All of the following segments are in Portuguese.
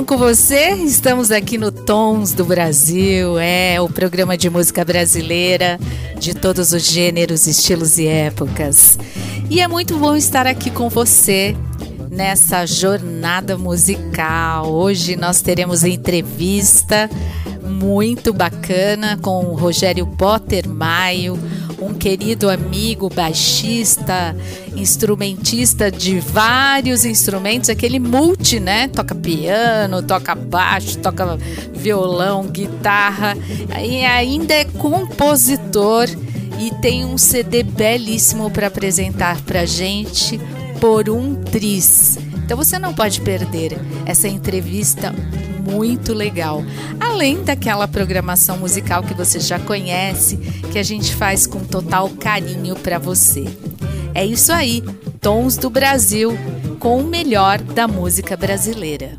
Bom com você? Estamos aqui no Tons do Brasil, é o programa de música brasileira de todos os gêneros, estilos e épocas. E é muito bom estar aqui com você nessa jornada musical. Hoje nós teremos entrevista muito bacana com o Rogério Potter Maio, um querido amigo baixista, instrumentista de vários instrumentos, aquele multi, né? Toca piano, toca baixo, toca violão, guitarra, e ainda é compositor e tem um CD belíssimo para apresentar para gente por um tris. Então você não pode perder essa entrevista muito legal. Além daquela programação musical que você já conhece, que a gente faz com total carinho para você. É isso aí, Tons do Brasil, com o melhor da música brasileira.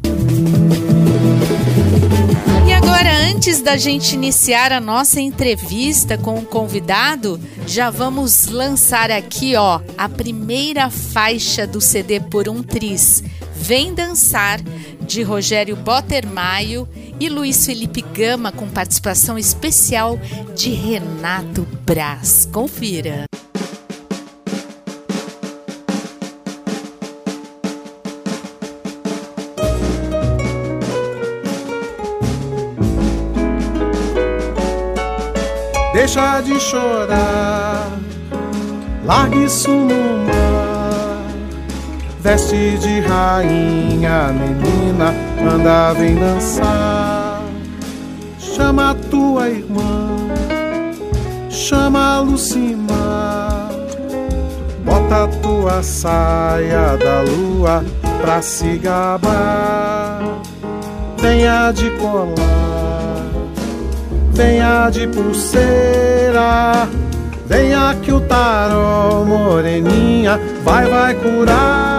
E agora, antes da gente iniciar a nossa entrevista com o convidado, já vamos lançar aqui, ó, a primeira faixa do CD por um Tris. Vem dançar de Rogério Bottermaio e Luiz Felipe Gama com participação especial de Renato Braz. Confira. Deixa de chorar, largue isso no mar. Veste de rainha, menina, anda, vem dançar. Chama a tua irmã, chama a Lucimar. Bota a tua saia da lua pra se gabar. Venha de colar venha de pulseira. Venha que o tarô, moreninha, vai, vai curar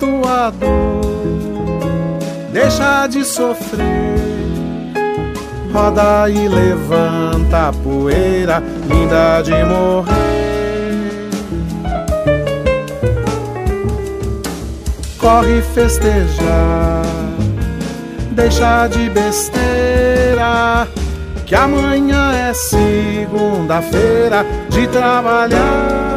tua dor. Deixa de sofrer, roda e levanta a poeira, linda de morrer. Corre festejar, deixa de besteira que amanhã é segunda-feira de trabalhar.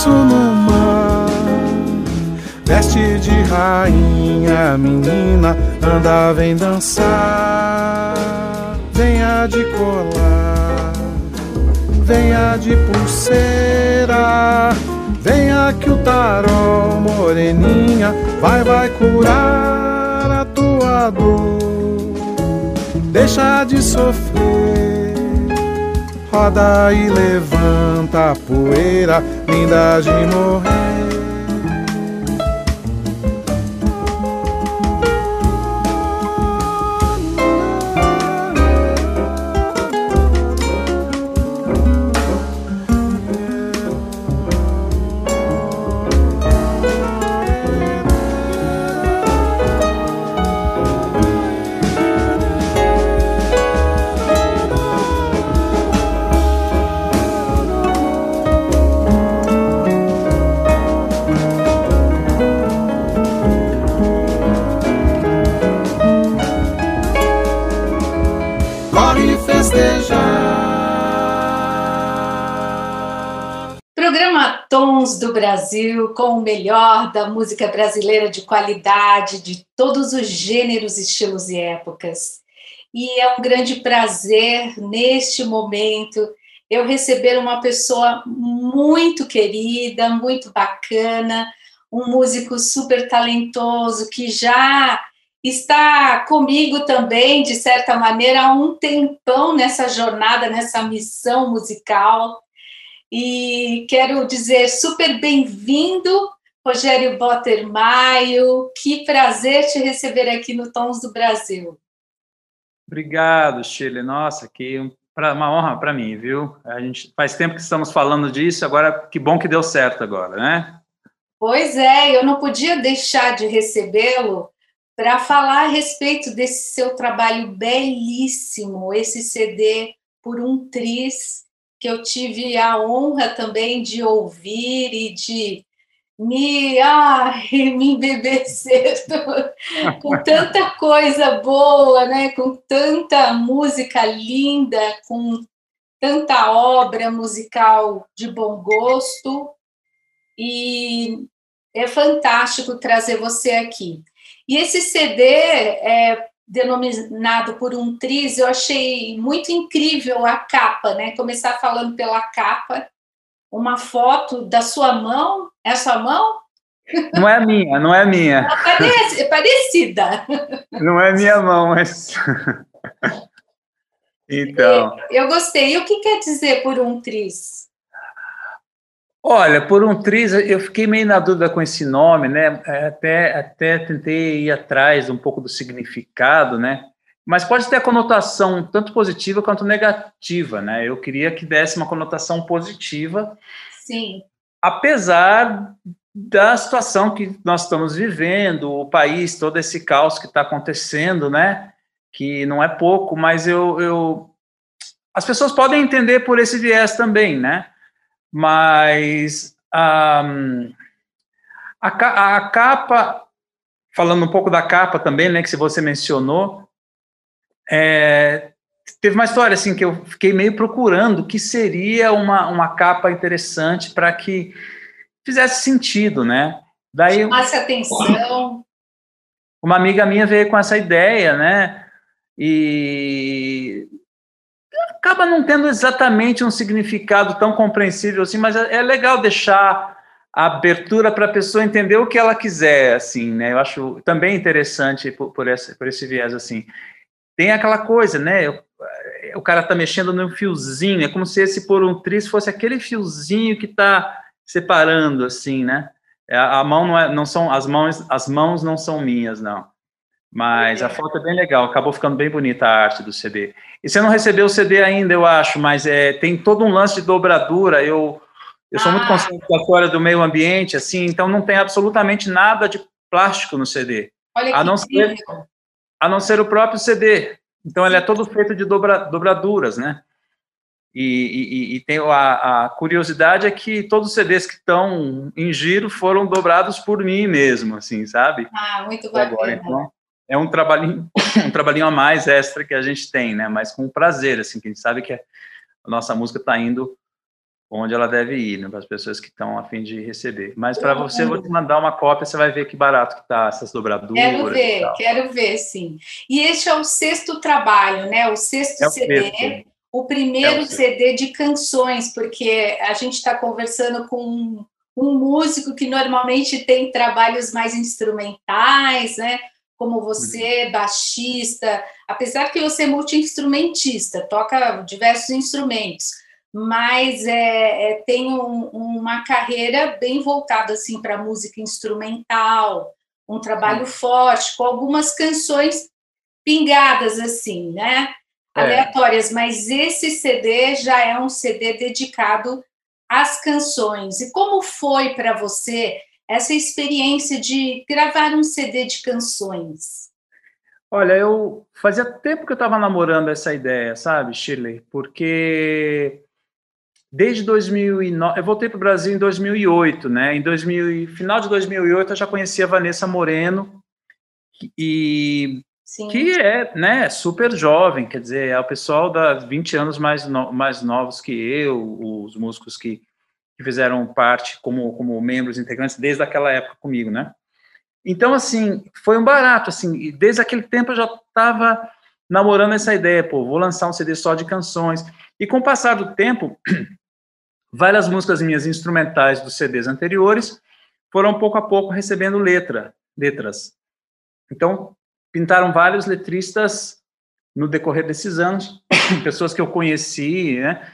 Isso no mar. Veste de rainha, menina, anda, vem dançar. Venha de colar, venha de pulseira. Venha que o tarô, moreninha, vai, vai curar a tua dor. Deixa de sofrer, roda e levanta a poeira, linda de morrer. Brasil com o melhor da música brasileira de qualidade, de todos os gêneros, estilos e épocas. E é um grande prazer, neste momento, eu receber uma pessoa muito querida, muito bacana, um músico super talentoso que já está comigo também, de certa maneira, há um tempão nessa jornada, nessa missão musical e quero dizer super bem-vindo, Rogério Bottermaio. Que prazer te receber aqui no Tons do Brasil. Obrigado, Chile. Nossa, que uma honra para mim, viu? A gente faz tempo que estamos falando disso, agora que bom que deu certo agora, né? Pois é, eu não podia deixar de recebê-lo para falar a respeito desse seu trabalho belíssimo, esse CD por um tris que eu tive a honra também de ouvir e de me, ai, me embebecer com tanta coisa boa, né? com tanta música linda, com tanta obra musical de bom gosto. E é fantástico trazer você aqui. E esse CD é denominado por um triz, eu achei muito incrível a capa, né? Começar falando pela capa, uma foto da sua mão, é a sua mão? Não é minha, não é minha. Parece, é parecida. Não é minha mão, mas. então. Eu gostei. E o que quer dizer por um triz? Olha, por um triz, eu fiquei meio na dúvida com esse nome, né? É, até, até tentei ir atrás um pouco do significado, né? Mas pode ter a conotação tanto positiva quanto negativa, né? Eu queria que desse uma conotação positiva. Sim. Apesar da situação que nós estamos vivendo, o país, todo esse caos que está acontecendo, né? Que não é pouco, mas eu, eu, as pessoas podem entender por esse viés também, né? Mas um, a, a, capa, falando um pouco da capa também, né, que você mencionou, é, teve uma história assim que eu fiquei meio procurando que seria uma, uma capa interessante para que fizesse sentido, né? Daí chamasse atenção. Uma amiga minha veio com essa ideia, né? E acaba não tendo exatamente um significado tão compreensível assim, mas é, é legal deixar a abertura para a pessoa entender o que ela quiser, assim, né? Eu acho também interessante por, por, esse, por esse viés, assim. Tem aquela coisa, né? o cara tá mexendo num fiozinho, é como se esse por um tris fosse aquele fiozinho que tá separando, assim, né? É, a, a mão não é, não são, as mãos, as mãos não são minhas, não. Mas a foto é bem legal, acabou ficando bem bonita a arte do CD. E você não recebeu o CD ainda, eu acho, mas é, tem todo um lance de dobradura. Eu, eu sou ah. muito consciente da história do meio ambiente, assim, então não tem absolutamente nada de plástico no CD. Olha a não ser A não ser o próprio CD. Então ele é todo feito de dobra, dobraduras, né? E, e, e tem a, a, curiosidade é que todos os CDs que estão em giro foram dobrados por mim mesmo, assim, sabe? Ah, muito bacana. Agora, então, é um trabalhinho, um trabalhinho a mais extra que a gente tem, né? Mas com prazer, assim, que a gente sabe que a nossa música está indo onde ela deve ir, né, para as pessoas que estão a fim de receber. Mas para você, eu vou te mandar uma cópia, você vai ver que barato que tá essas dobraduras. Quero ver, quero ver, sim. E este é o sexto trabalho, né? O sexto é o CD. Sexto. O primeiro é o CD de canções, porque a gente está conversando com um músico que normalmente tem trabalhos mais instrumentais, né? Como você, uhum. baixista, apesar que você é multi-instrumentista, toca diversos instrumentos mas é, é tem um, uma carreira bem voltada assim para música instrumental, um trabalho forte com algumas canções pingadas assim, né? É. Aleatórias, mas esse CD já é um CD dedicado às canções. E como foi para você essa experiência de gravar um CD de canções? Olha, eu fazia tempo que eu estava namorando essa ideia, sabe, Shirley? Porque desde 2009, eu voltei para o Brasil em 2008, né? Em 2000, final de 2008 eu já conhecia a Vanessa Moreno e Sim. que é, né, super jovem, quer dizer, é o pessoal da 20 anos mais no, mais novos que eu, os músicos que, que fizeram parte como como membros integrantes desde aquela época comigo, né? Então assim, foi um barato assim, desde aquele tempo eu já estava namorando essa ideia, pô, vou lançar um CD só de canções. E com o passar do tempo, Várias músicas minhas instrumentais dos CDs anteriores foram pouco a pouco recebendo letra, letras. Então, pintaram vários letristas no decorrer desses anos, pessoas que eu conheci, né?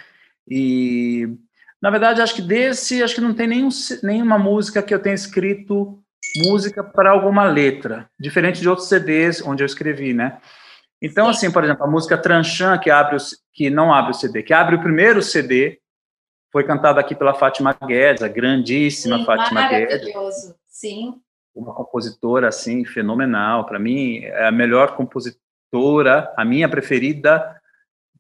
E na verdade, acho que desse, acho que não tem nenhum, nenhuma música que eu tenha escrito música para alguma letra, diferente de outros CDs onde eu escrevi, né? Então, assim, por exemplo, a música Tranchan, que abre o, que não abre o CD, que abre o primeiro CD, foi cantada aqui pela Fátima Guedes, a grandíssima Sim, Fátima Guedes. Maravilhoso, sim. Uma compositora, assim, fenomenal. Para mim, é a melhor compositora, a minha preferida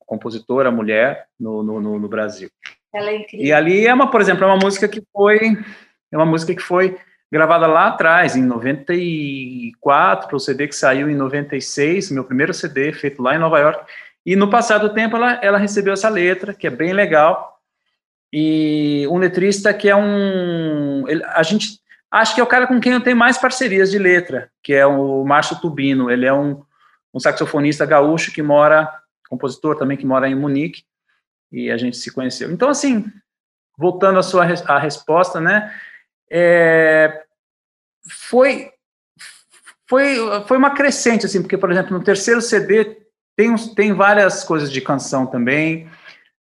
compositora mulher no, no, no, no Brasil. Ela é incrível. E ali é uma, por exemplo, é uma música que foi, é uma música que foi gravada lá atrás, em 94, para o CD que saiu em 96, meu primeiro CD feito lá em Nova York. E no passado tempo ela, ela recebeu essa letra, que é bem legal, e um letrista que é um. Ele, a gente acho que é o cara com quem eu tenho mais parcerias de letra, que é o Márcio Tubino. Ele é um, um saxofonista gaúcho que mora, compositor também que mora em Munique, e a gente se conheceu. Então, assim, voltando à sua a resposta, né? É, foi foi foi uma crescente assim, porque por exemplo no terceiro CD tem tem várias coisas de canção também.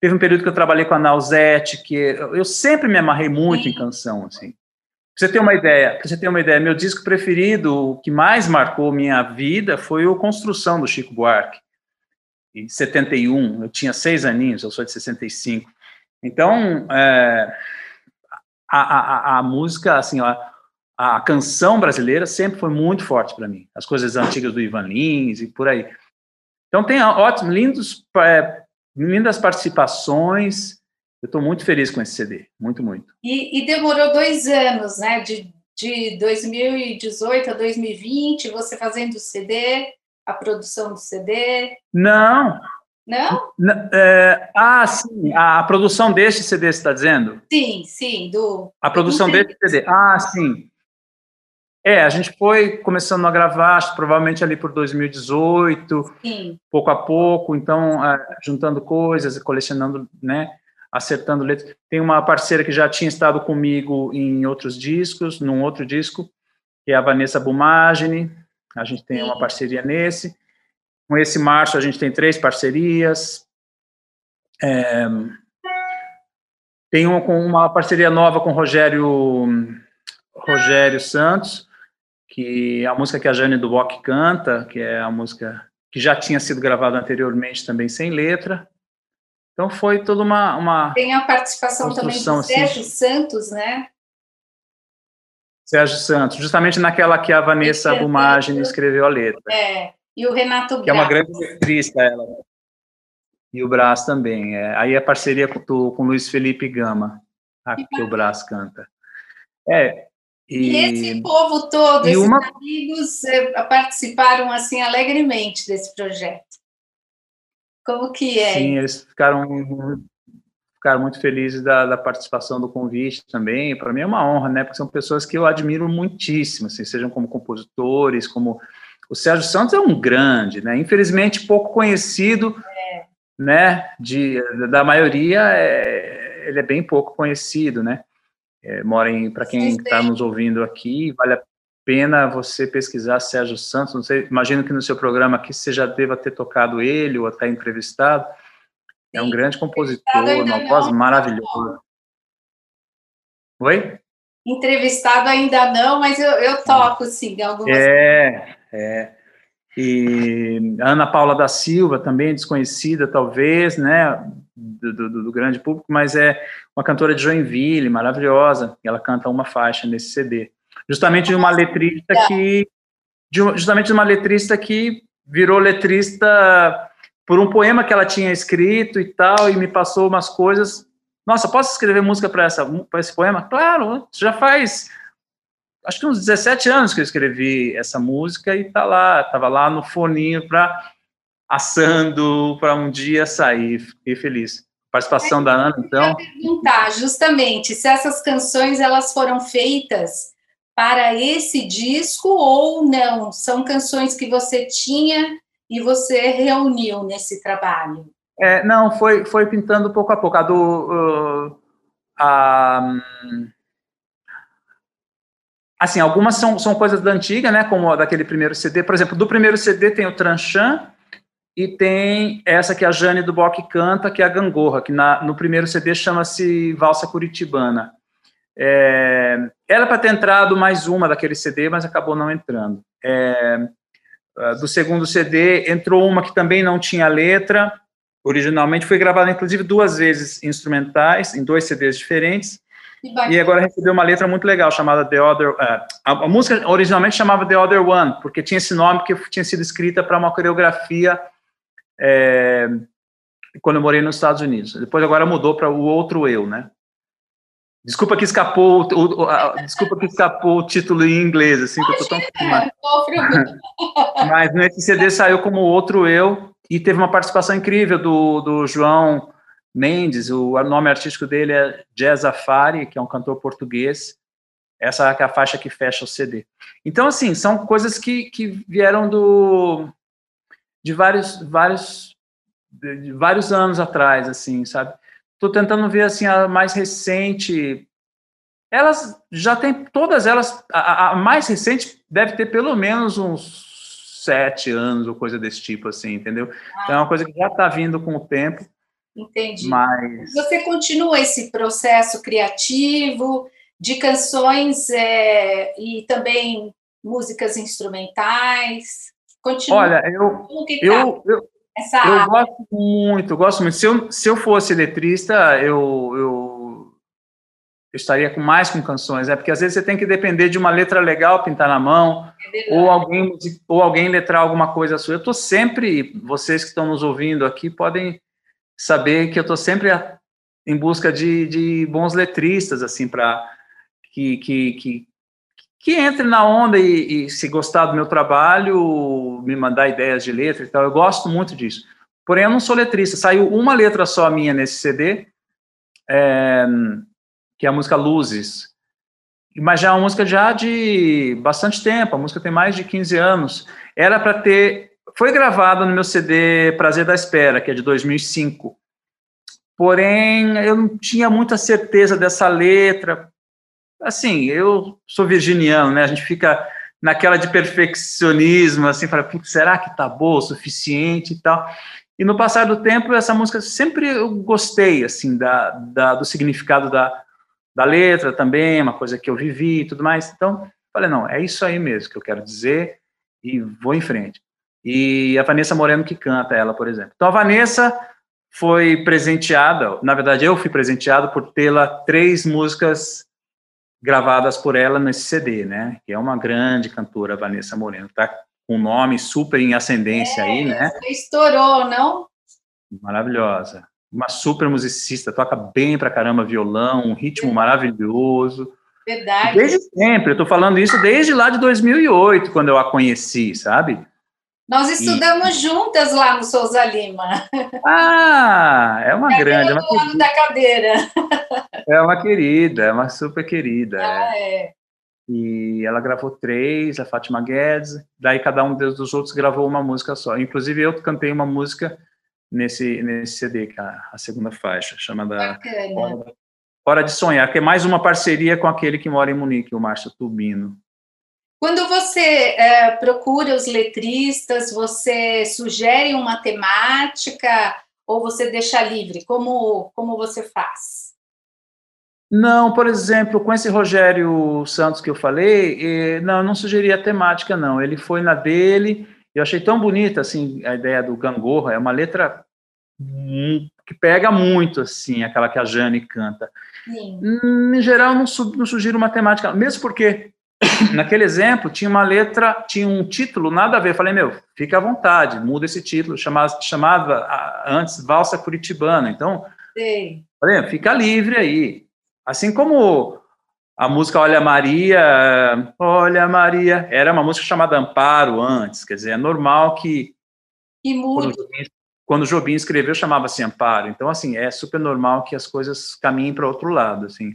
Teve um período que eu trabalhei com a Nausete, que eu sempre me amarrei muito Sim. em canção, assim. Pra você ter uma ideia, pra você ter uma ideia, meu disco preferido, o que mais marcou minha vida, foi o Construção do Chico Buarque. Em 71, eu tinha seis aninhos, eu sou de 65. Então, é, a, a, a, música, assim, a, a canção brasileira sempre foi muito forte para mim. As coisas antigas do Ivan Lins e por aí. Então tem ótimos, lindos é, lindas participações. Eu estou muito feliz com esse CD, muito, muito. E, e, demorou dois anos, né? De, de 2018 a 2020, você fazendo o CD, a produção do CD? Não. Não? É, ah, sim, a produção deste CD, você está dizendo? Sim, sim, do. A produção deste CD. Ah, sim. É, a gente foi começando a gravar, acho, provavelmente ali por 2018, Sim. pouco a pouco, então, é, juntando coisas, colecionando, né, acertando letras. Tem uma parceira que já tinha estado comigo em outros discos, num outro disco, que é a Vanessa Bumagini, a gente tem Sim. uma parceria nesse. Com esse Março, a gente tem três parcerias. É, tem uma, uma parceria nova com o Rogério, Rogério Santos, que a música que a Jane Duboc canta, que é a música que já tinha sido gravada anteriormente também sem letra. Então foi toda uma, uma Tem a participação também do assim. Sérgio assim. Santos, né? Sérgio Santos, justamente naquela que a Vanessa Bumagem escreveu a letra. É, e o Renato Braz. Que é uma grande letrista ela. E o Brás também. É. Aí a parceria com, com o Luiz Felipe Gama, a, que o Brás canta. É, e, e esse povo todo, esses uma... amigos, eh, participaram assim alegremente desse projeto. Como que é? Sim, eles ficaram ficar muito felizes da, da participação do convite também. Para mim é uma honra, né? Porque são pessoas que eu admiro muitíssimo, assim, sejam como compositores, como o Sérgio Santos é um grande, né? Infelizmente pouco conhecido, é. né? De da maioria, é, ele é bem pouco conhecido, né? É, mora em para quem está nos ouvindo aqui, vale a pena você pesquisar Sérgio Santos. Não sei, imagino que no seu programa aqui você já deva ter tocado ele ou até entrevistado. É um grande compositor, uma voz maravilhosa. Oi? Entrevistado ainda não, mas eu, eu toco, sim, algumas É, é. E Ana Paula da Silva, também desconhecida, talvez, né, do, do, do, grande público, mas é uma cantora de Joinville, maravilhosa. Ela canta uma faixa nesse CD. Justamente de uma letrista que. De, justamente de uma letrista que virou letrista por um poema que ela tinha escrito e tal, e me passou umas coisas. Nossa, posso escrever música para esse poema? Claro, já faz acho que uns 17 anos que eu escrevi essa música e tá lá, tava lá no foninho para assando para um dia sair. Fiquei feliz. Participação é, da Ana, então. Eu perguntar justamente se essas canções elas foram feitas para esse disco ou não? São canções que você tinha e você reuniu nesse trabalho? É, não, foi, foi pintando pouco a pouco. A do. Uh, a, assim, algumas são, são coisas da antiga, né? Como daquele primeiro CD. Por exemplo, do primeiro CD tem o Tranchan e tem essa que a Jane do Bock canta, que é a Gangorra, que na, no primeiro CD chama-se Valsa Curitibana. É, era para ter entrado mais uma daquele CD, mas acabou não entrando. É, ah, do segundo CD, entrou uma que também não tinha letra, originalmente foi gravada inclusive duas vezes instrumentais, em dois CDs diferentes, e agora recebeu uma letra muito legal chamada The Other. Uh, a, a, música originalmente chamava The Other One, porque tinha esse nome que tinha sido escrita para uma coreografia é, quando eu morei nos Estados Unidos. Depois agora mudou para o Outro Eu, né? Desculpa que escapou o, o a, desculpa que escapou o título em inglês, assim, que eu tô tão mas, mas nesse CD saiu como Outro Eu e teve uma participação incrível do, do João Mendes, o nome artístico dele é Jazz Afari, que é um cantor português. Essa é a faixa que fecha o CD. Então, assim, são coisas que, que vieram do de vários vários de vários anos atrás, assim, sabe? Estou tentando ver assim a mais recente. Elas já tem todas elas. A, a, mais recente deve ter pelo menos uns sete anos ou coisa desse tipo, assim, entendeu? Então é uma coisa que já está vindo com o tempo. Entendi. Mas você continua esse processo criativo de canções é, e também músicas instrumentais. Continua. Olha, eu, tá? eu, eu, essa eu gosto muito, gosto muito. Se eu, se eu fosse letrista, eu, eu, eu estaria com mais com canções, é porque às vezes você tem que depender de uma letra legal pintar na mão, é ou alguém ou alguém letrar alguma coisa sua. Eu estou sempre, vocês que estão nos ouvindo aqui podem saber que eu estou sempre em busca de, de bons letristas, assim, para que, que, que, que entre na onda e, e, se gostar do meu trabalho, me mandar ideias de letra e tal. Eu gosto muito disso. Porém, eu não sou letrista. Saiu uma letra só minha nesse CD, é, que é a música Luzes. Mas já é uma música já de bastante tempo. A música tem mais de 15 anos. Era para ter... Foi gravada no meu CD Prazer da Espera, que é de 2005. Porém, eu não tinha muita certeza dessa letra, assim, eu sou virginiano, né? A gente fica naquela de perfeccionismo, assim, para será que tá boa o suficiente e tal. E no passar do tempo, essa música sempre eu gostei, assim, da, da, do significado da, da letra também, uma coisa que eu vivi e tudo mais. Então, falei, não, é isso aí mesmo que eu quero dizer e vou em frente. E a Vanessa Moreno que canta ela, por exemplo. Então, a Vanessa foi presenteada, na verdade, eu fui presenteado por tê-la três músicas gravadas por ela nesse CD, né? Que é uma grande cantora, Vanessa Moreno. Tá com um nome super em ascendência é, aí, né? Estourou, não? Maravilhosa. Uma super musicista, toca bem pra caramba violão, um ritmo maravilhoso. Verdade. Desde sempre, eu tô falando isso desde lá de 2008, quando eu a conheci, sabe? Nós estudamos e... juntas lá no Souza Lima. Ah, é uma grande. É uma ano da cadeira. É uma querida, é uma super querida. Ah, é. é. E ela gravou três, a Fátima Guedes, daí cada um dos outros gravou uma música só. Inclusive eu cantei uma música nesse, nesse CD, que é a, segunda faixa, chamada Hora, Hora de Sonhar, que é mais uma parceria com aquele que mora em Munique, o Márcio Tubino. Quando você é, procura os letristas, você sugere uma temática ou você deixa livre? Como, como você faz? Não, por exemplo, com esse Rogério Santos que eu falei, eh, não, não sugeri a temática, não. Ele foi na dele, eu achei tão bonita, assim, a ideia do Gangorra, é uma letra que pega muito, assim, aquela que a Jane canta. Sim. Em geral, não, não sugiro uma temática, mesmo porque naquele exemplo, tinha uma letra, tinha um título, nada a ver. Eu falei, meu, fica à vontade, muda esse título. Chamava, chamava antes Valsa Curitibana. Então, Sim. falei, fica livre aí. Assim como a música Olha Maria, Olha Maria, era uma música chamada Amparo antes. Quer dizer, é normal que. E muda. Quando o Jobim escreveu, chamava-se Amparo. Então, assim, é super normal que as coisas caminhem para outro lado, assim.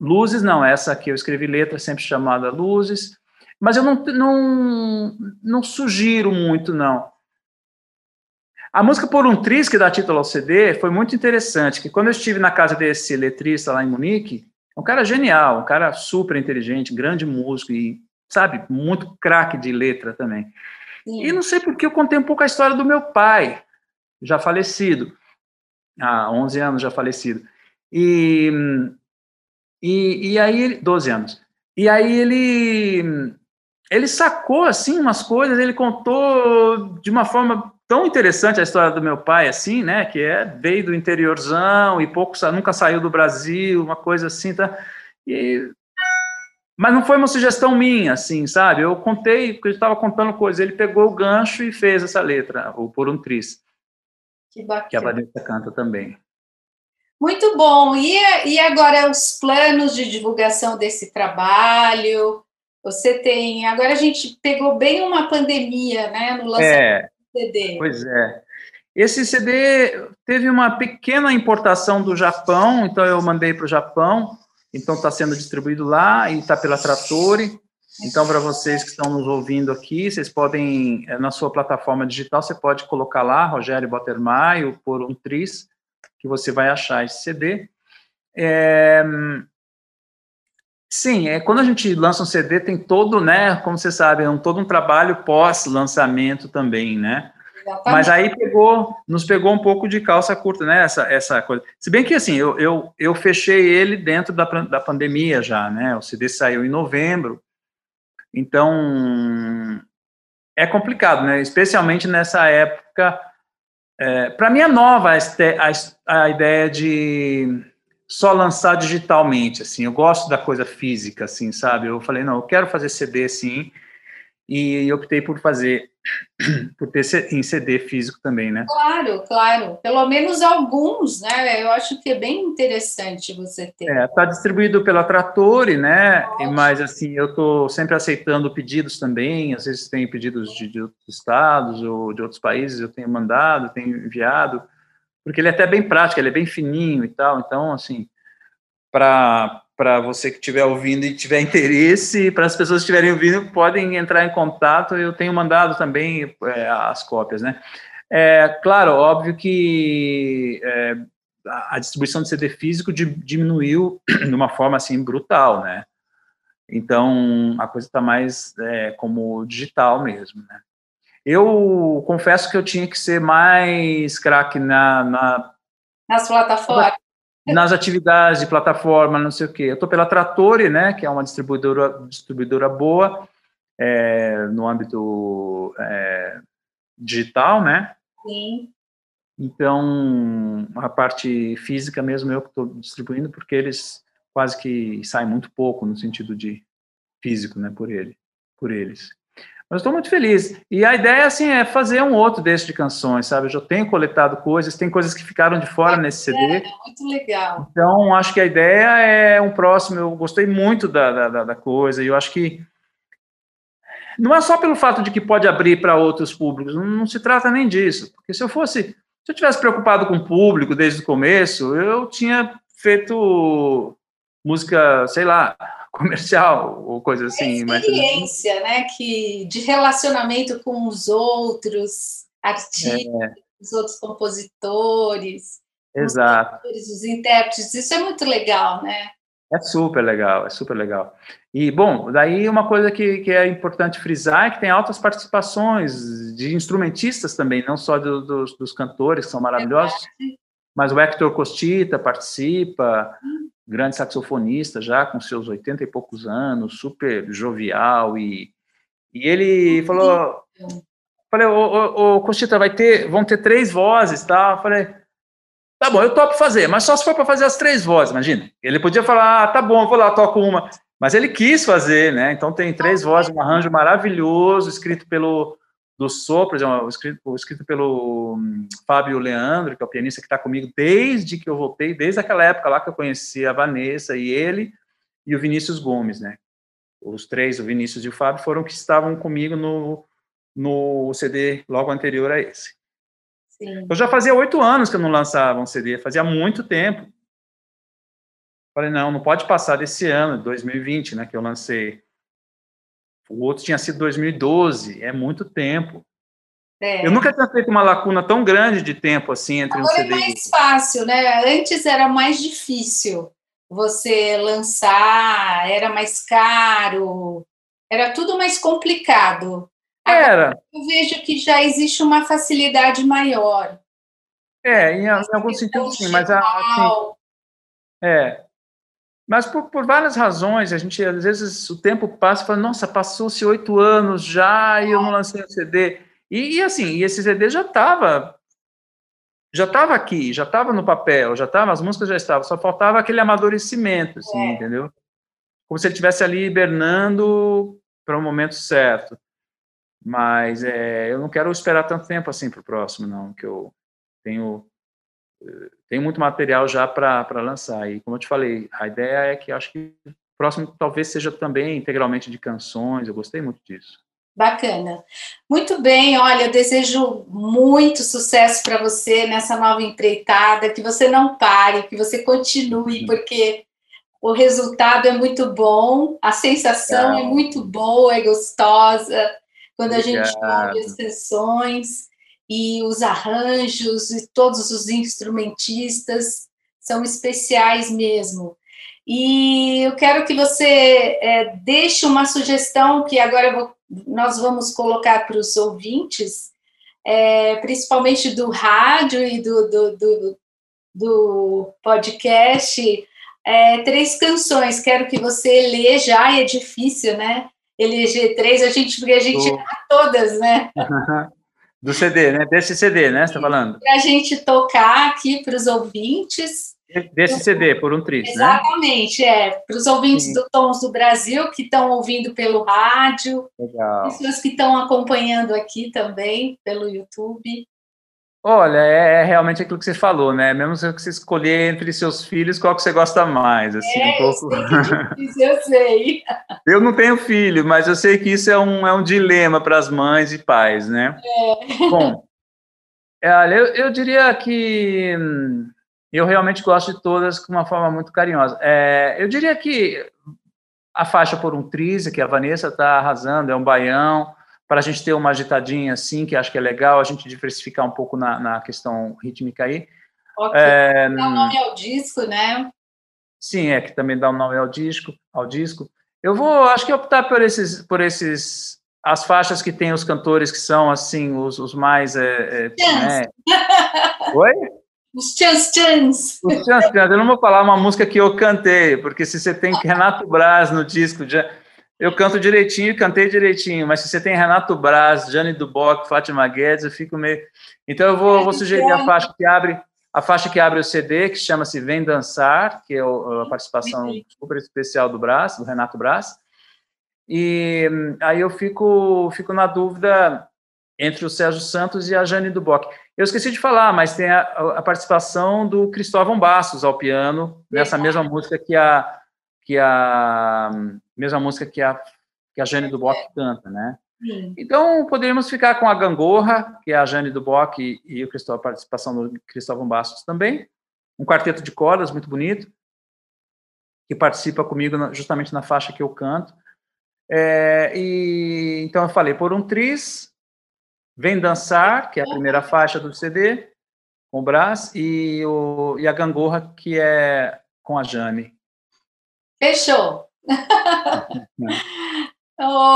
Luzes, não, essa aqui eu escrevi letra sempre chamada Luzes, mas eu não, não, não sugiro muito, não. A música Por um Tris, que dá título ao CD, foi muito interessante, que quando eu estive na casa desse letrista lá em Munique, um cara genial, um cara super inteligente, grande músico e, sabe, muito craque de letra também. Sim. E não sei porque eu contei um pouco a história do meu pai, já falecido, há 11 anos já falecido. E e, e aí, 12 anos. E aí ele ele sacou assim umas coisas, ele contou de uma forma tão interessante a história do meu pai assim, né, que é veio do interiorzão e pouco nunca saiu do Brasil, uma coisa assim, tá? E mas não foi uma sugestão minha, assim, sabe? Eu contei, porque eu estava contando coisas. Ele pegou o gancho e fez essa letra, o Por um Tris. Que bacana. Que a Vanessa canta também. Muito bom. E, e agora os planos de divulgação desse trabalho? Você tem. Agora a gente pegou bem uma pandemia, né? No lançamento é, do CD. Pois é. Esse CD teve uma pequena importação do Japão, então eu mandei para o Japão, então está sendo distribuído lá e está pela Trattori. Então, para vocês que estão nos ouvindo aqui, vocês podem, eh, na sua plataforma digital, você pode colocar lá, Rogério Bottermaio, por um tris, que você vai achar esse CD. É, sim, é, quando a gente lança um CD, tem todo, né, como você sabe, é um, todo um trabalho pós-lançamento também, né? Exatamente. Mas aí pegou, nos pegou um pouco de calça curta, né? Essa, essa coisa. Se bem que assim, eu, eu, eu fechei ele dentro da, da pandemia já, né? O CD saiu em novembro, então é complicado, né? Especialmente nessa época é, para mim é nova a, a, ideia de só lançar digitalmente, assim, eu gosto da coisa física, assim, sabe? Eu falei, não, eu quero fazer CD, sim, e optei por fazer por ter em CD físico também, né? Claro, claro. Pelo menos alguns, né? Eu acho que é bem interessante você ter. É, tá distribuído pela Trattori, né? Ótimo. Mas assim, eu estou sempre aceitando pedidos também. Às vezes tem pedidos de, de, outros estados ou de outros países, eu tenho mandado, tenho enviado, porque ele é até bem prático, ele é bem fininho e tal. Então, assim, para para você que estiver ouvindo e tiver interesse, para as pessoas que estiverem ouvindo, podem entrar em contato. Eu tenho mandado também é, as cópias, né? É, claro, óbvio que é, a distribuição de CD físico diminuiu de uma forma assim brutal, né? Então a coisa está mais é, como digital mesmo, né? Eu confesso que eu tinha que ser mais craque na, na nas plataformas nas atividades de plataforma, não sei o quê. Eu estou pela Trattori, né, que é uma distribuidora, distribuidora boa é, no âmbito é, digital, né? Sim. Então, a parte física mesmo eu que estou distribuindo, porque eles quase que saem muito pouco no sentido de físico, né, por ele, por eles. Mas estou muito feliz. E a ideia, assim, é fazer um outro desse de canções, sabe? Eu já tenho coletado coisas, tem coisas que ficaram de fora é, nesse CD. É, muito legal. Então, acho que a ideia é um próximo. Eu gostei muito da, da, da coisa, e eu acho que não é só pelo fato de que pode abrir para outros públicos, não, não, se trata nem disso. Porque se eu fosse, se eu tivesse preocupado com o público desde o começo, eu tinha feito música, sei lá, comercial ou coisa assim. É experiência, mas... né, que de relacionamento com os outros artistas, é. os outros compositores, Exato. Os, os intérpretes, isso é muito legal, né? É super legal, é super legal. E, bom, daí uma coisa que, que é importante frisar é que tem altas participações de instrumentistas também, não só do, dos, dos cantores, que são maravilhosos, é mas o Hector Costita participa, hum. Grande saxofonista já com seus 80 e poucos anos, super jovial, e, e ele falou, falei, ô, ô, Costita, vai ter, vão ter três vozes, tá? Eu falei, Tá bom, eu topo fazer, mas só se for para fazer as três vozes, imagina. Ele podia falar, ah, tá bom, vou lá, toco uma. Mas ele quis fazer, né? Então tem três vozes, um arranjo maravilhoso, escrito pelo do Sopro, escrito, escrito pelo um, Fábio Leandro, que é o pianista que está comigo desde que eu voltei, desde aquela época lá que eu conheci a Vanessa e ele, e o Vinícius Gomes, né? Os três, o Vinícius e o Fábio, foram que estavam comigo no, no CD logo anterior a esse. Sim. Eu já fazia oito anos que eu não lançava um CD, fazia muito tempo. Falei, não, não pode passar desse ano, 2020, né, que eu lancei. O outro tinha sido 2012, é muito tempo. É. Eu nunca tinha feito uma lacuna tão grande de tempo assim entre Agora um CD. é mais fácil, né? Antes era mais difícil você lançar, era mais caro, era tudo mais complicado. Era. Eu vejo que já existe uma facilidade maior. É, em, em algum sentido sim, mas a, assim, é. Mas por, por, várias razões, a gente às vezes o tempo passa e fala, nossa, passou-se oito anos já e eu não lancei o CD. E, e assim, e esse CD já estava já estava aqui, já estava no papel, já estava, as músicas já estavam, só faltava aquele amadurecimento, assim, é. entendeu? Como se ele estivesse ali hibernando para o momento certo. Mas é, eu não quero esperar tanto tempo assim para o próximo, não, que eu tenho tenho muito material já para lançar. E como eu te falei, a ideia é que acho que o próximo talvez seja também integralmente de canções. Eu gostei muito disso. Bacana. Muito bem, olha, eu desejo muito sucesso para você nessa nova empreitada, que você não pare, que você continue, porque o resultado é muito bom, a sensação é muito boa, é gostosa, quando a gente ouve as canções e os arranjos e todos os instrumentistas são especiais mesmo. E eu quero que você é, deixe uma sugestão que agora vou, nós vamos colocar para os ouvintes, é, principalmente do rádio e do, do, do, do podcast, é, três canções. Quero que você lê já, é difícil, né? eleger três, a gente, porque a gente Do... todas, né? Do CD, né? Desse CD, né? Você está falando? Para a gente tocar aqui para os ouvintes. Desse CD, por um triz, Exatamente, né? é. Para os ouvintes Sim. do Tons do Brasil, que estão ouvindo pelo rádio. Legal. Pessoas que estão acompanhando aqui também, pelo YouTube. Olha, é, é, realmente aquilo que você falou, né? Mesmo se você escolher entre seus filhos, qual que você gosta mais, assim, é, um pouco... Difícil, eu sei. eu não tenho filho, mas eu sei que isso é um, é um dilema para as mães e pais, né? É. Bom, é, olha, eu, eu diria que hum, eu realmente gosto de todas com uma forma muito carinhosa. É, eu diria que a faixa por um triz, que a Vanessa está arrasando, é um baião, para a gente ter uma agitadinha assim, que acho que é legal, a gente diversificar um pouco na, na questão rítmica aí. Ok, é, dá o um nome ao disco, né? Sim, é, que também dá o um nome ao disco, ao disco. Eu vou, acho que optar por esses, por esses, as faixas que tem os cantores que são, assim, os, os mais... É, é, né? Oi? Os Chans Chans. Os Chans Chans. Eu não vou falar uma música que eu cantei, porque se você tem Renato Braz no disco... Já, eu canto direitinho, cantei direitinho, mas se você tem Renato Braz, Jane Duboc, Fátima Guedes, eu fico meio. Então eu vou, vou sugerir a faixa que abre a faixa que abre o CD, que chama-se Vem Dançar, que é a participação super especial do Brás, do Renato Braz. E aí eu fico, fico na dúvida entre o Sérgio Santos e a Jane Duboc. Eu esqueci de falar, mas tem a, a participação do Cristóvão Bastos ao piano, nessa mesma música que a, que a mesma música que a que a Jane Duboc canta, né? Sim. Então, poderíamos ficar com a Gangorra, que é a Jane Duboc e, e a participação do Cristóvão Bastos também. Um quarteto de cordas muito bonito, que participa comigo justamente na faixa que eu canto. É, e Então, eu falei, por um tris, Vem Dançar, que é a primeira faixa do CD, com o Brás, e, o, e a Gangorra, que é com a Jane. Fechou.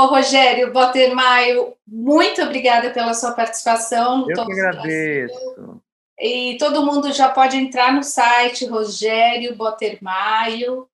Rogério Bottermaio, muito obrigada pela sua participação. Eu que agradeço. E todo mundo já pode entrar no site Rogério Bottermaio.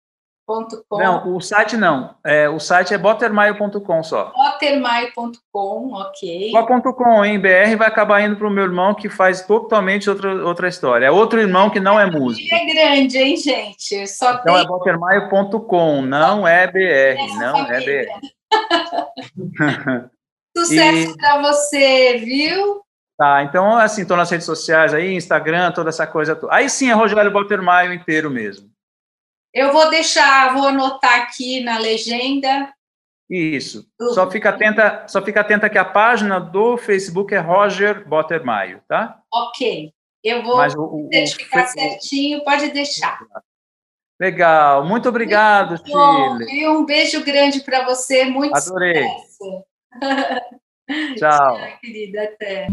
Não, o site não. É, o site é bottermaio.com só. Bottermaio.com, ok. Só.com em BR vai acabar indo para o meu irmão que faz totalmente outra, outra história. É outro irmão que não é músico. É grande, hein, gente? Só então tem... é bottermaio.com, não é BR, Essa não família. é BR. Sucesso e... para você, viu? Tá, então, assim, estou nas redes sociais aí, Instagram, toda essa coisa. Aí sim é Rogério Bottermaio inteiro mesmo. Eu vou deixar, vou anotar aqui na legenda. Isso. Só fica atenta, só fica atenta que a página do Facebook é Roger Bottermaio, tá? Ok. Eu vou o, identificar o, certinho, pode deixar. Legal, muito obrigado, Chile. Um beijo grande para você, muito Adorei. Tchau. Tchau, querida, até.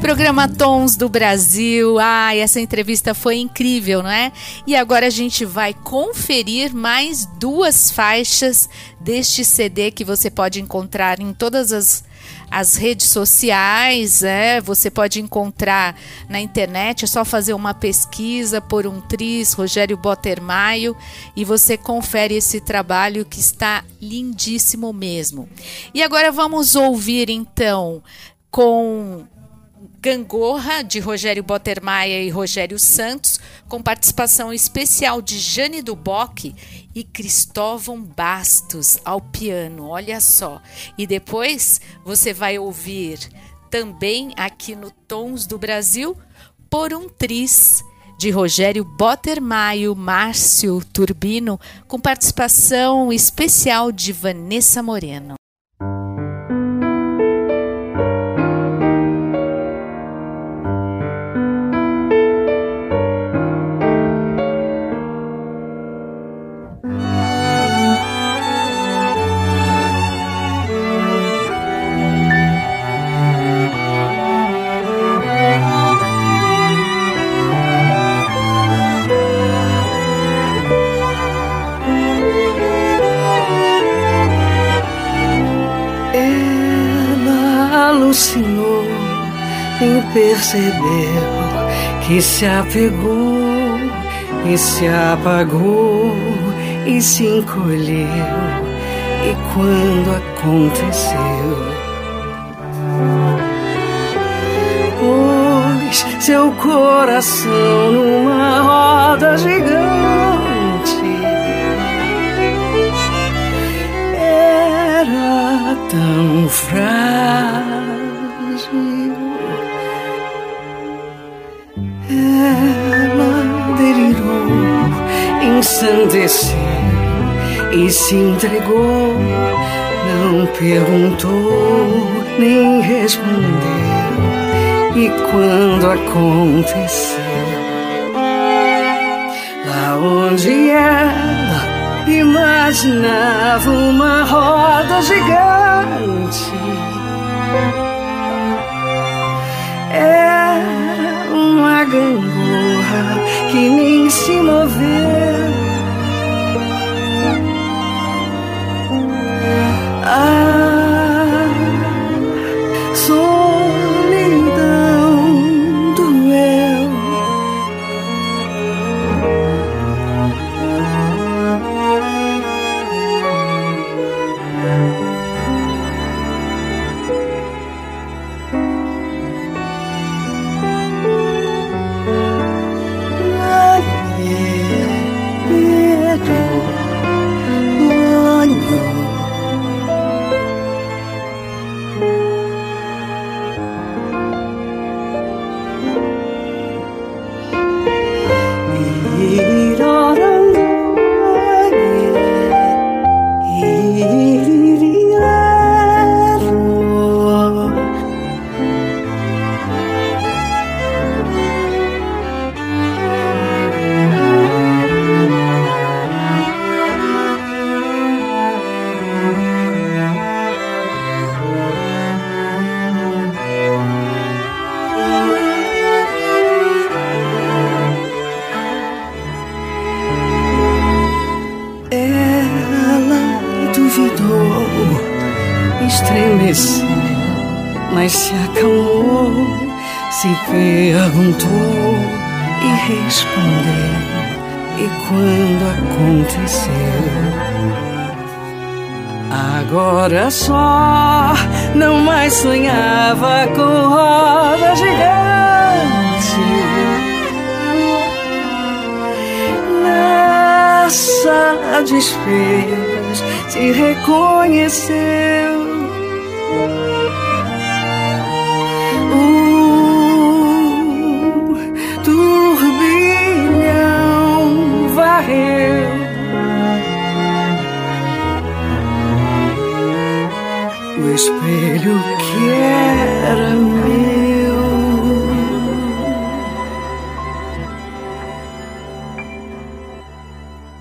Programa Tons do Brasil. Ai, essa entrevista foi incrível, não é? E agora a gente vai conferir mais duas faixas deste CD que você pode encontrar em todas as as redes sociais, é, você pode encontrar na internet, é só fazer uma pesquisa por um tris, Rogério Bottermaio, e você confere esse trabalho que está lindíssimo mesmo. E agora vamos ouvir então com Gangorra, de Rogério Bottermaia e Rogério Santos, com participação especial de Jane Duboc e Cristóvão Bastos ao piano, olha só. E depois você vai ouvir também aqui no Tons do Brasil, Por um Tris, de Rogério Bottermaio, Márcio Turbino, com participação especial de Vanessa Moreno. Percebeu que se apegou e se apagou e se encolheu. E quando aconteceu, pôs seu coração numa roda gigante. Era tão frágil ensandeceu e se entregou, não perguntou nem respondeu. E quando aconteceu, lá onde ela imaginava uma roda gigante, era uma gangorra que nem se moveu. Ah,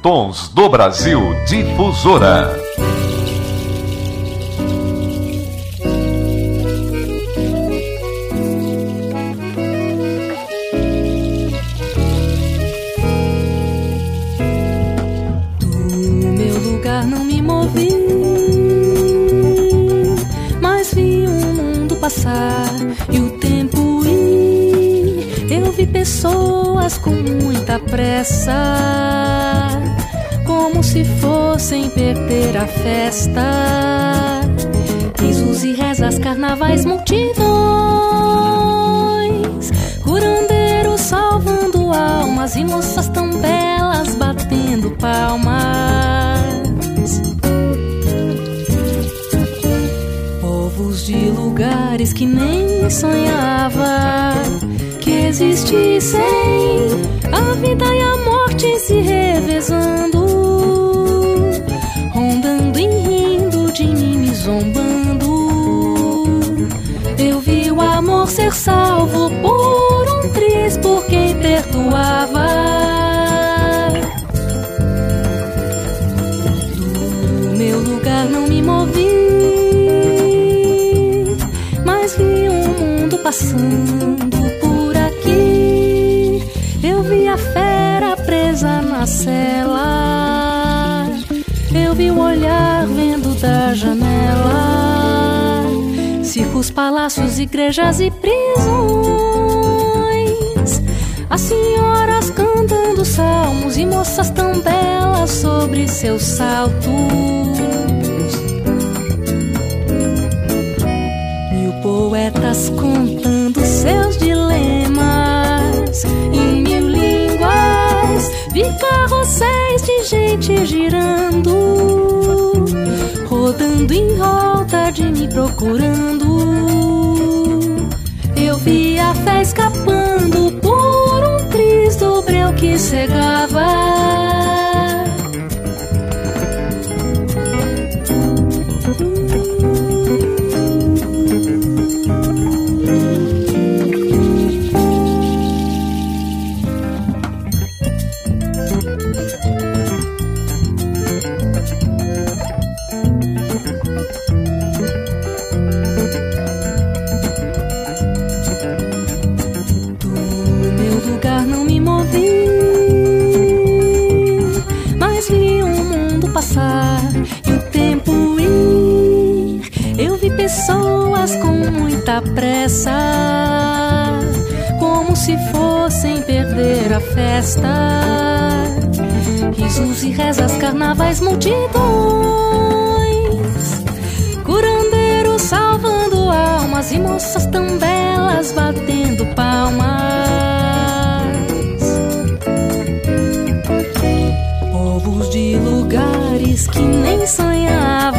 Tons do Brasil Difusora. Carnavais, multidões, curandeiros salvando almas e moças tão belas batendo palmas. Povos de lugares que nem sonhava que existissem, a vida e a morte se revezando, rondando e rindo de mim, me zombando. Ser salvo por um triz por quem perdoava. Do meu lugar não me movi, mas vi o mundo passando por aqui. Eu vi a fera presa na cela. Circos, palácios, igrejas e prisões. As senhoras cantando salmos e moças tão belas sobre seus saltos. Mil poetas contando seus dilemas em mil línguas. Vi carrosséis de gente girando, rodando em volta de mim procurando. Que cegava. Festa. Risos e rezas, carnavais, multidões, curandeiros salvando almas e moças tão belas batendo palmas. Povos de lugares que nem sonhava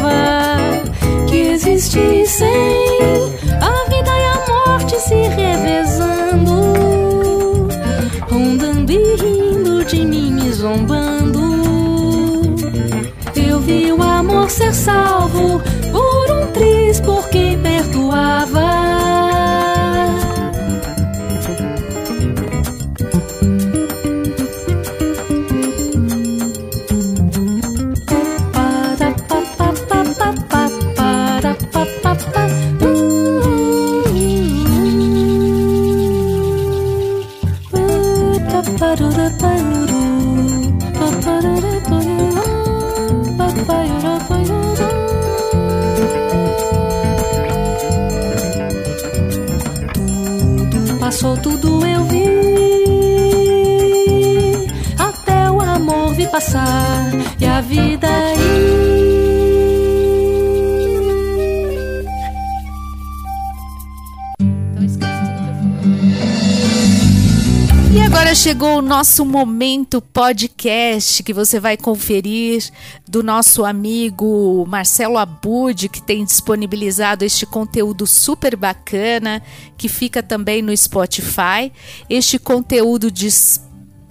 nosso momento podcast que você vai conferir do nosso amigo Marcelo Abud, que tem disponibilizado este conteúdo super bacana, que fica também no Spotify. Este conteúdo de,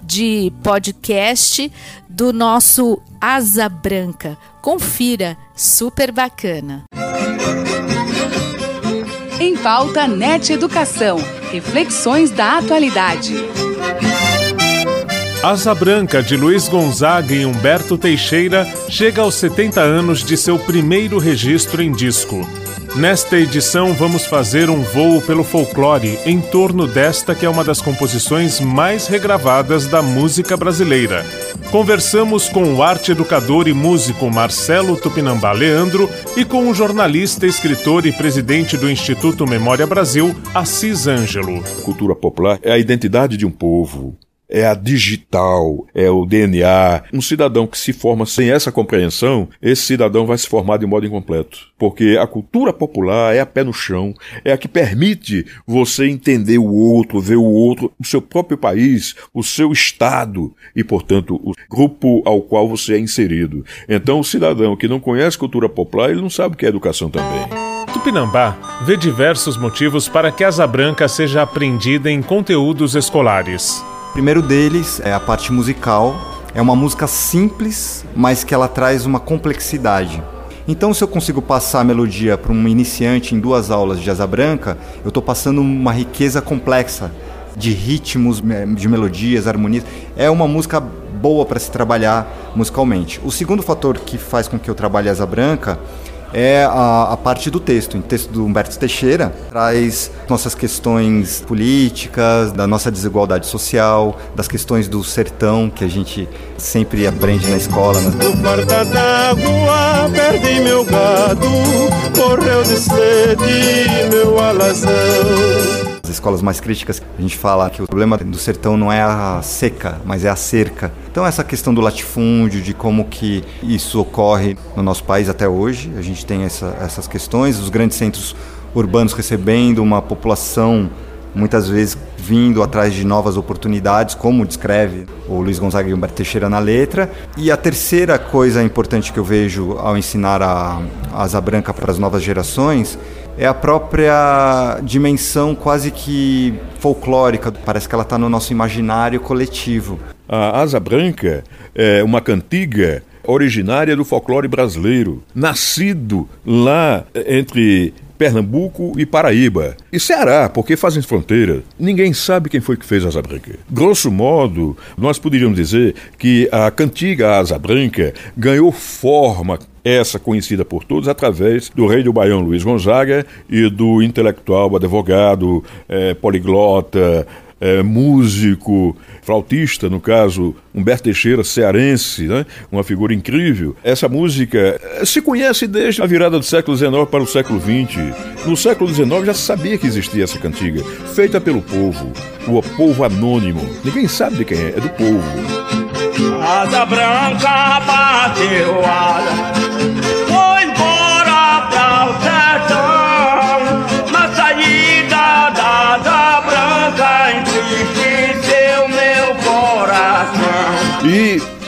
de podcast do nosso Asa Branca. Confira, super bacana. Em pauta NET Educação. Reflexões da atualidade. Asa Branca, de Luiz Gonzaga e Humberto Teixeira, chega aos 70 anos de seu primeiro registro em disco. Nesta edição, vamos fazer um voo pelo folclore em torno desta que é uma das composições mais regravadas da música brasileira. Conversamos com o arte educador e músico Marcelo Tupinambá Leandro e com o jornalista, escritor e presidente do Instituto Memória Brasil, Assis Ângelo. Cultura popular é a identidade de um povo é a digital, é o DNA. Um cidadão que se forma sem essa compreensão, esse cidadão vai se formar de modo incompleto. Porque a cultura popular é a pé no chão, é a que permite você entender o outro, ver o outro, o seu próprio país, o seu estado e, portanto, o grupo ao qual você é inserido. Então, o cidadão que não conhece cultura popular, ele não sabe o que é educação também. Tupinambá vê diversos motivos para que a Asa Branca seja aprendida em conteúdos escolares. O primeiro deles é a parte musical. É uma música simples, mas que ela traz uma complexidade. Então, se eu consigo passar a melodia para um iniciante em duas aulas de asa branca, eu estou passando uma riqueza complexa de ritmos, de melodias, harmonias. É uma música boa para se trabalhar musicalmente. O segundo fator que faz com que eu trabalhe asa branca é a, a, parte do texto. O texto do Humberto Teixeira traz nossas questões políticas, da nossa desigualdade social, das questões do sertão que a gente sempre aprende na escola. Né? No porta d'água perdi meu gado, morreu de sede meu alazão escolas mais críticas, a gente fala que o problema do sertão não é a seca, mas é a cerca. Então essa questão do latifúndio, de como que isso ocorre no nosso país até hoje, a gente tem essa, essas questões, os grandes centros urbanos recebendo uma população muitas vezes vindo atrás de novas oportunidades, como descreve o Luiz Gonzaga e Humberto Teixeira na letra. E a terceira coisa importante que eu vejo ao ensinar a, a Asa Branca para as novas gerações é a própria dimensão quase que folclórica. Parece que ela está no nosso imaginário coletivo. A Asa Branca é uma cantiga originária do folclore brasileiro, nascido lá entre Pernambuco e Paraíba. E Ceará, porque fazem fronteira. Ninguém sabe quem foi que fez a Asa Branca. Grosso modo, nós poderíamos dizer que a cantiga Asa Branca ganhou forma essa conhecida por todos através do rei do Baião Luiz Gonzaga e do intelectual, advogado, é, poliglota, é, músico, flautista, no caso, Humberto Teixeira, cearense, né? uma figura incrível. Essa música eh, se conhece desde a virada do século XIX para o século XX. No século XIX já se sabia que existia essa cantiga, feita pelo povo, o povo anônimo. Ninguém sabe de quem é, é do povo. Asa branca bateu asa,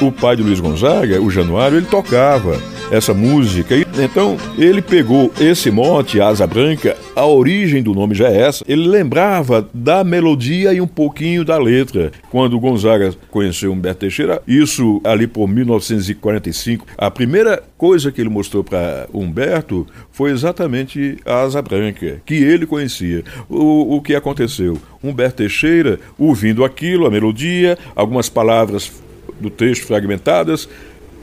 o pai de Luiz Gonzaga, o Januário, ele tocava essa música. Então, ele pegou esse mote, Asa Branca, a origem do nome já é essa. Ele lembrava da melodia e um pouquinho da letra. Quando Gonzaga conheceu Humberto Teixeira, isso ali por 1945, a primeira coisa que ele mostrou para Humberto foi exatamente a Asa Branca, que ele conhecia. O, o que aconteceu? Humberto Teixeira, ouvindo aquilo, a melodia, algumas palavras do texto fragmentadas,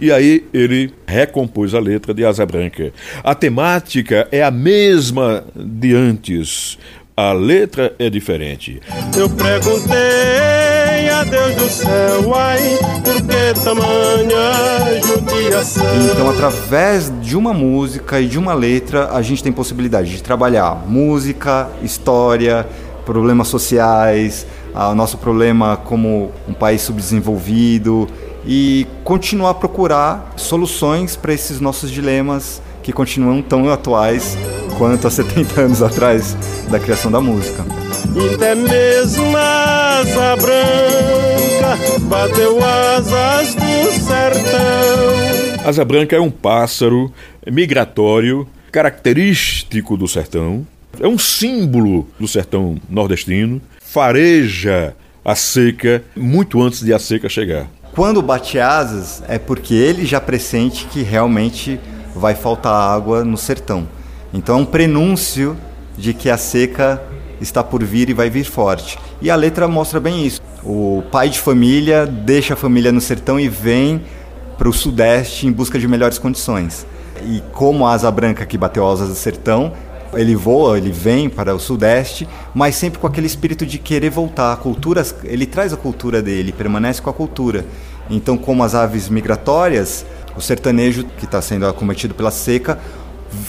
e aí ele recompôs a letra de Asa Branca. A temática é a mesma de antes. A letra é diferente. Eu perguntei a Deus do céu, ai, por que tamanha judiação? Então, através de uma música e de uma letra, a gente tem possibilidade de trabalhar música, história, problemas sociais, o nosso problema como um país subdesenvolvido e continuar a procurar soluções para esses nossos dilemas que continuam tão atuais quanto há 70 anos atrás da criação da música. Até mesmo asa branca bateu asas do sertão. Asa branca é um pássaro migratório característico do sertão. É um símbolo do sertão nordestino. Fareja a seca muito antes de a seca chegar. Quando bate asas é porque ele já pressente que realmente vai faltar água no sertão. Então é um prenúncio de que a seca está por vir e vai vir forte. E a letra mostra bem isso. O pai de família deixa a família no sertão e vem para o sudeste em busca de melhores condições. E como a asa branca que bateu asas do sertão, ele voa, ele vem para o sudeste, mas sempre com aquele espírito de querer voltar. A cultura, ele traz a cultura dele, permanece com a cultura. Então, como as aves migratórias, o sertanejo que está sendo acometido pela seca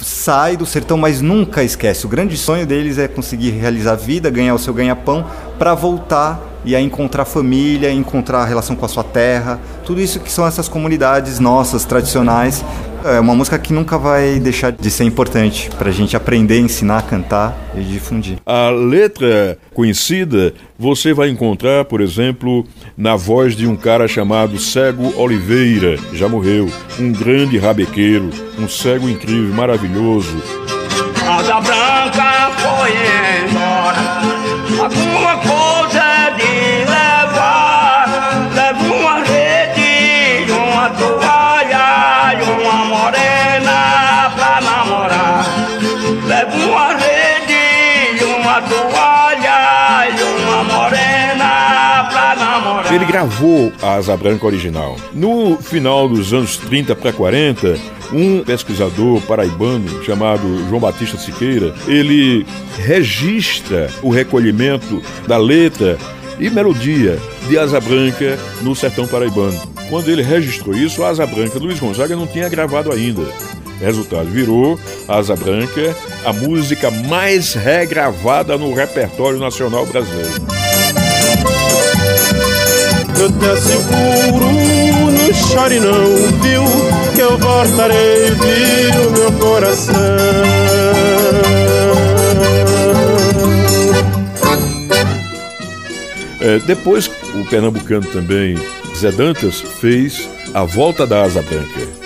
sai do sertão, mas nunca esquece. O grande sonho deles é conseguir realizar a vida, ganhar o seu ganha-pão, para voltar e a encontrar família, encontrar a relação com a sua terra. Tudo isso que são essas comunidades nossas, tradicionais, é uma música que nunca vai deixar de ser importante para a gente aprender, ensinar a cantar e difundir. A letra conhecida você vai encontrar, por exemplo, na voz de um cara chamado Cego Oliveira, já morreu, um grande rabequeiro, um cego incrível, maravilhoso. Asa branca foi a Asa Branca original. No final dos anos 30 para 40, um pesquisador paraibano chamado João Batista Siqueira, ele registra o recolhimento da letra e melodia de Asa Branca no sertão paraibano. Quando ele registrou isso, a Asa Branca Luiz Gonzaga não tinha gravado ainda. Resultado, virou Asa Branca a música mais regravada no repertório nacional brasileiro. Eu te asseguro, não chore não, viu? Que eu voltarei, viu, meu coração. É, depois, o pernambucano também, Zé Dantas, fez A Volta da Asa Branca.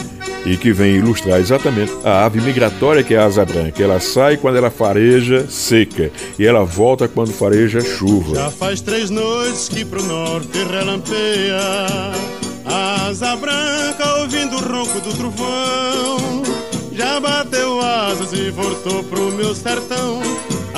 E que vem ilustrar exatamente a ave migratória que é a asa branca. Ela sai quando ela fareja seca e ela volta quando fareja chuva. Já faz três noites que pro norte relampeia Asa branca ouvindo o ronco do trovão Já bateu asas e voltou pro meu sertão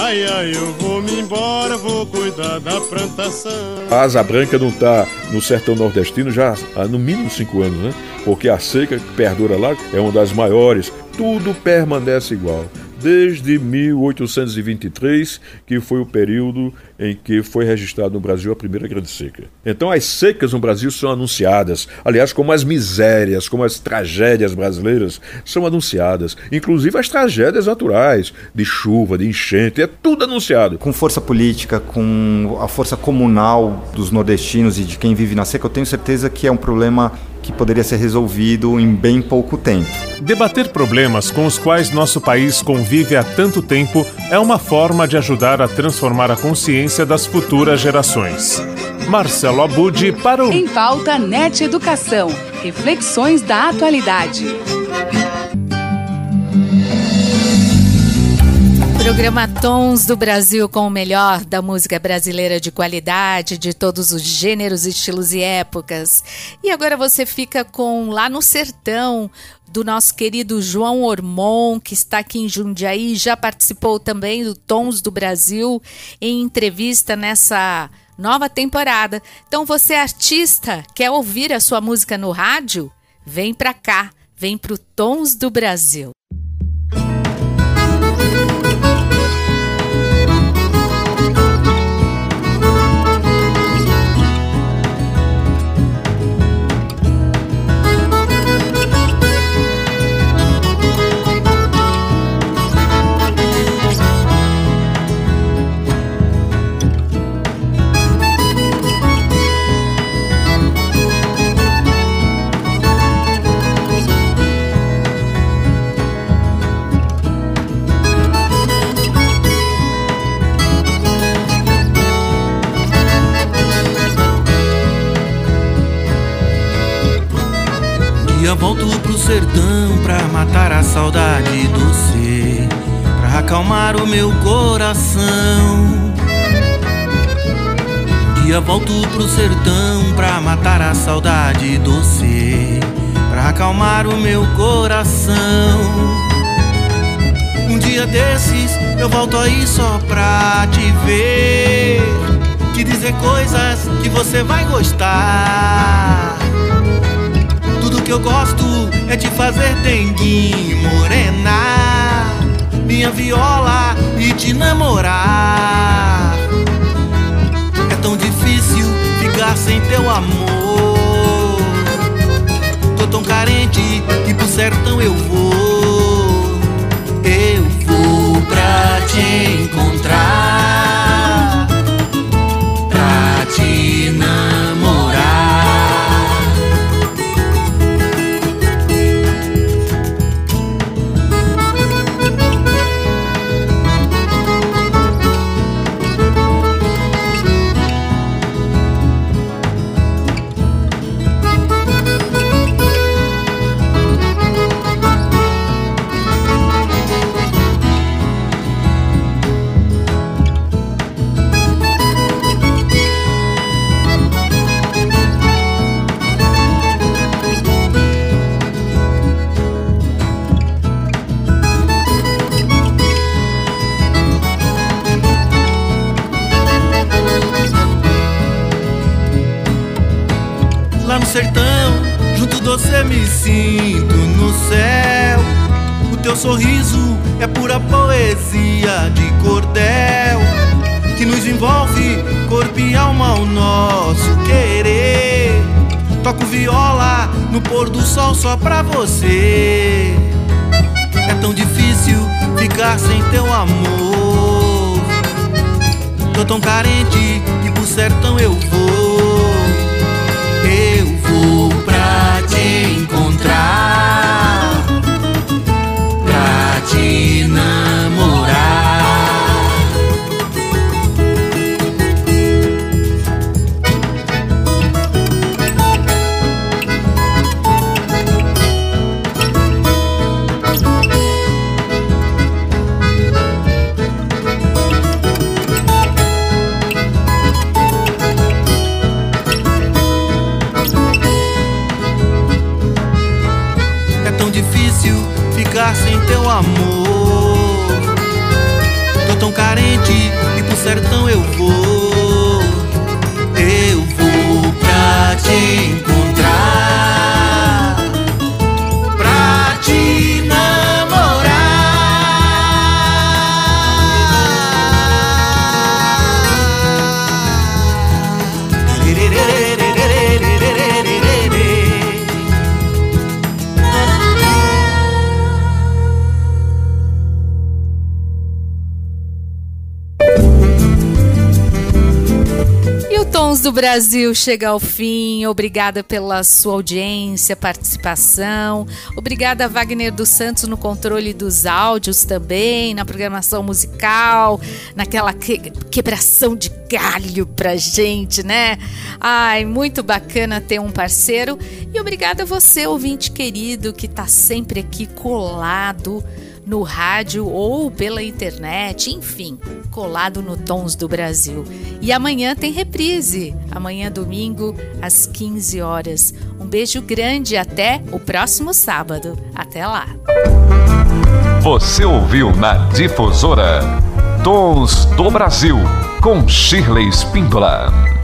Ai, ai, eu vou me embora, vou cuidar da plantação A asa branca não está no sertão nordestino já há no mínimo cinco anos, né? Porque a seca que perdura lá é uma das maiores. Tudo permanece igual. Desde 1823, que foi o período em que foi registrado no Brasil a primeira grande seca. Então, as secas no Brasil são anunciadas, aliás, como as misérias, como as tragédias brasileiras são anunciadas, inclusive as tragédias naturais, de chuva, de enchente, é tudo anunciado. Com força política, com a força comunal dos nordestinos e de quem vive na seca, eu tenho certeza que é um problema que poderia ser resolvido em bem pouco tempo. Debater problemas com os quais nosso país convive há tanto tempo é uma forma de ajudar a transformar a consciência das futuras gerações. Marcelo Abud para o Em Pauta NET Educação. Reflexões da atualidade. Programa Tons do Brasil com o melhor da música brasileira de qualidade, de todos os gêneros, estilos e épocas. E agora você fica com Lá no Sertão, do nosso querido João Ormon, que está aqui em Jundiaí, já participou também do Tons do Brasil em entrevista nessa nova temporada. Então você artista, quer ouvir a sua música no rádio? Vem pra cá, vem pro Tons do Brasil. A saudade doce, pra acalmar o meu coração. Um dia volto pro sertão pra matar a saudade doce, pra acalmar o meu coração. Um dia desses eu volto aí só pra te ver, te dizer coisas que você vai gostar que eu gosto é te fazer denguinho, morena. Minha viola e te namorar. É tão difícil ficar sem teu amor. Tô tão carente que pro sertão eu vou. Eu vou pra te encontrar. Pra te namorar. Ficar sem teu amor. Tô tão carente e pro sertão eu vou. Brasil chega ao fim. Obrigada pela sua audiência, participação. Obrigada, Wagner dos Santos, no controle dos áudios também, na programação musical, naquela que quebração de galho pra gente, né? Ai, muito bacana ter um parceiro. E obrigada a você, ouvinte querido, que tá sempre aqui colado no rádio ou pela internet, enfim, colado no Tons do Brasil. E amanhã tem reprise, amanhã domingo às 15 horas. Um beijo grande até o próximo sábado. Até lá. Você ouviu na Difusora Tons do Brasil com Shirley Spindola.